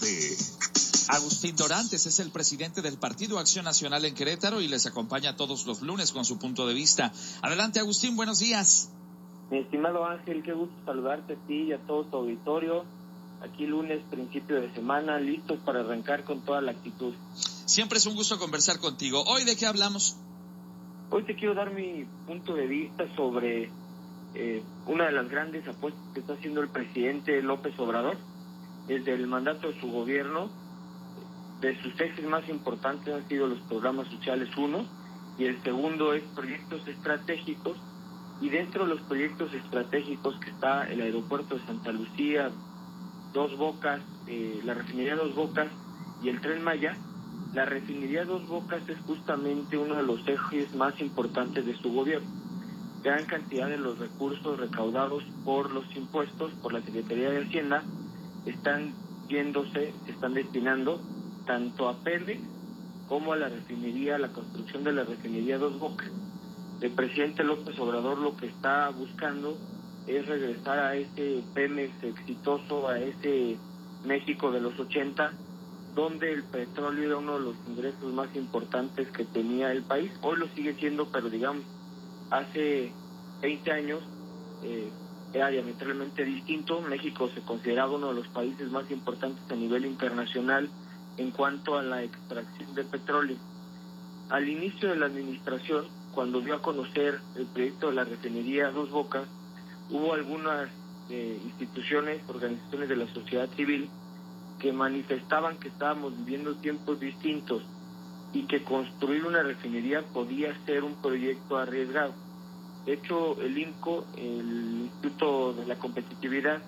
De... Agustín Dorantes es el presidente del Partido Acción Nacional en Querétaro y les acompaña todos los lunes con su punto de vista. Adelante, Agustín, buenos días. Mi estimado Ángel, qué gusto saludarte a ti y a todo tu auditorio. Aquí lunes, principio de semana, listos para arrancar con toda la actitud. Siempre es un gusto conversar contigo. ¿Hoy de qué hablamos? Hoy te quiero dar mi punto de vista sobre eh, una de las grandes apuestas que está haciendo el presidente López Obrador desde el mandato de su gobierno. De sus ejes más importantes han sido los programas sociales uno y el segundo es proyectos estratégicos y dentro de los proyectos estratégicos que está el aeropuerto de Santa Lucía, Dos Bocas, eh, la refinería Dos Bocas y el tren Maya, la refinería Dos Bocas es justamente uno de los ejes más importantes de su gobierno. Gran cantidad de los recursos recaudados por los impuestos, por la Secretaría de Hacienda, están yéndose, se están destinando tanto a Pemex como a la refinería, a la construcción de la refinería Dos Bocas. El presidente López Obrador lo que está buscando es regresar a ese Pemex exitoso, a ese México de los 80, donde el petróleo era uno de los ingresos más importantes que tenía el país. Hoy lo sigue siendo, pero digamos, hace 20 años eh, era diametralmente distinto. México se consideraba uno de los países más importantes a nivel internacional en cuanto a la extracción de petróleo. Al inicio de la administración, cuando dio a conocer el proyecto de la refinería Dos Bocas, hubo algunas eh, instituciones, organizaciones de la sociedad civil que manifestaban que estábamos viviendo tiempos distintos y que construir una refinería podía ser un proyecto arriesgado. De hecho, el INCO, el Instituto de la Competitividad,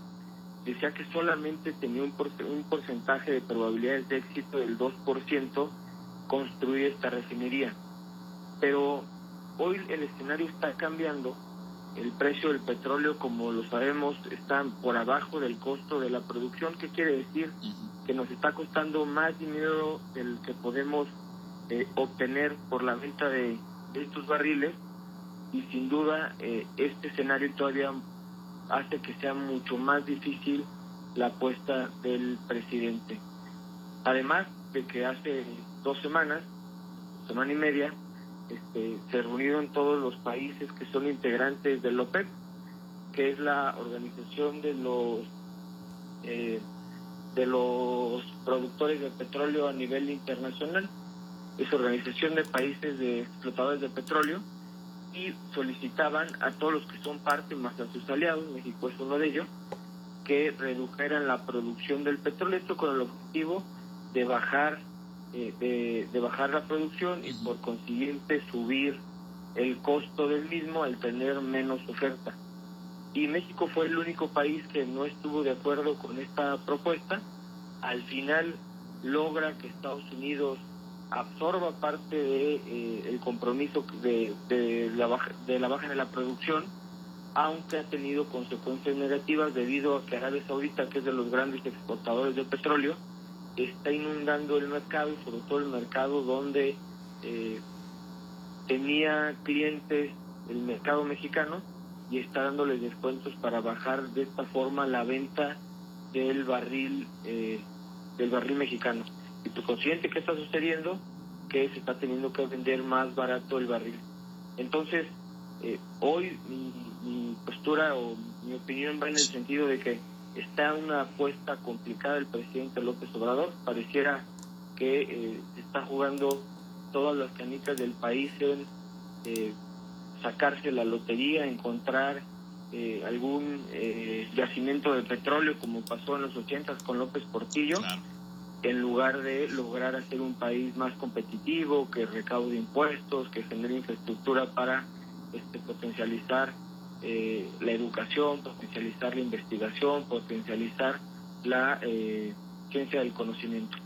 decía que solamente tenía un, un porcentaje de probabilidades de éxito del 2% construir esta refinería. Pero hoy el escenario está cambiando. El precio del petróleo, como lo sabemos, está por abajo del costo de la producción. ¿Qué quiere decir? Que nos está costando más dinero del que podemos eh, obtener por la venta de, estos barriles. Y sin duda, eh, este escenario todavía hace que sea mucho más difícil la apuesta del presidente. Además de que hace dos semanas, semana y media, este, se reunieron todos los países que son integrantes del OPEP, que es la organización de los eh, de los productores de petróleo a nivel internacional. Es organización de países de explotadores de petróleo y solicitaban a todos los que son parte, más a sus aliados, México es uno de ellos, que redujeran la producción del petróleo, esto con el objetivo de bajar eh, de, bajar la producción y por consiguiente subir el costo del mismo al tener menos oferta. Y México fue el único país que no estuvo de acuerdo con esta propuesta. Al final logra que Estados Unidos absorba parte de eh, el compromiso de, de, la baja, de la baja de la producción, aunque ha tenido consecuencias negativas debido a que Arabia Saudita, que es de los grandes exportadores de petróleo, está inundando el mercado, sobre todo el mercado donde eh, tenía clientes el mercado mexicano y está dándoles descuentos para bajar de esta forma la venta del barril eh, del barril mexicano. Y tu consciente qué está sucediendo que se está teniendo que vender más barato el barril. Entonces, eh, hoy mi, mi postura o mi opinión va en el sentido de que está una apuesta complicada el presidente López Obrador. Pareciera que eh, está jugando todas las canicas del país en eh, sacarse la lotería, encontrar eh, algún yacimiento de petróleo como pasó en los ochentas con López Portillo, en lugar de lograr hacer un país más competitivo, que recaude impuestos, que genere infraestructura para este, potencializar eh, la educación, potencializar la investigación, potencializar la eh, ciencia del conocimiento.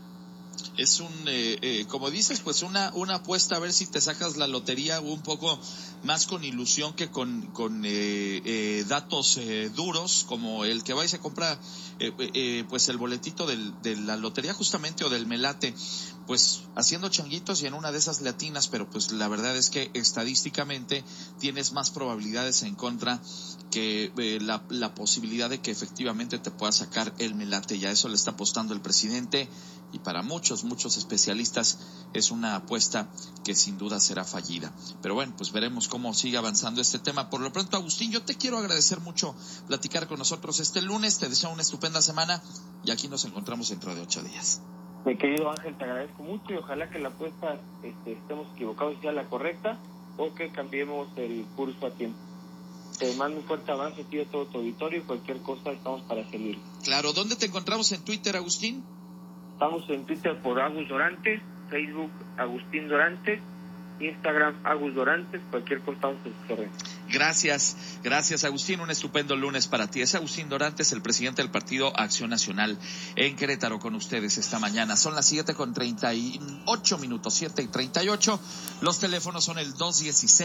Es un, eh, eh, como dices, pues una, una apuesta a ver si te sacas la lotería un poco más con ilusión que con, con eh, datos duros, como el que va y se compra pues el boletito de la lotería justamente o del melate, pues haciendo changuitos y en una de esas latinas, pero pues la verdad es que estadísticamente tienes más probabilidades en contra que la, la posibilidad de que efectivamente te pueda sacar el melate. Ya eso le está apostando el presidente y para muchos, muchos especialistas es una apuesta que sin duda será fallida. Pero bueno, pues veremos cómo sigue avanzando este tema. Por lo pronto, Agustín, yo te quiero agradecer mucho platicar con nosotros este lunes. Te deseo una estupenda semana y aquí nos encontramos dentro de ocho días. Mi querido Ángel, te agradezco mucho y ojalá que la apuesta este, estemos equivocados y sea la correcta o que cambiemos el curso a tiempo. Te mando un fuerte avance aquí de todo tu auditorio y cualquier cosa estamos para servir. Claro, ¿dónde te encontramos en Twitter, Agustín? Estamos en Twitter por Agus Dorantes, Facebook Agustín Dorantes, Instagram Agus Dorantes, cualquier cosa Gracias, gracias Agustín, un estupendo lunes para ti. Es Agustín Dorantes, el presidente del Partido Acción Nacional en Querétaro con ustedes esta mañana. Son las siete con treinta y ocho minutos, siete y treinta y ocho. Los teléfonos son el dos dieciséis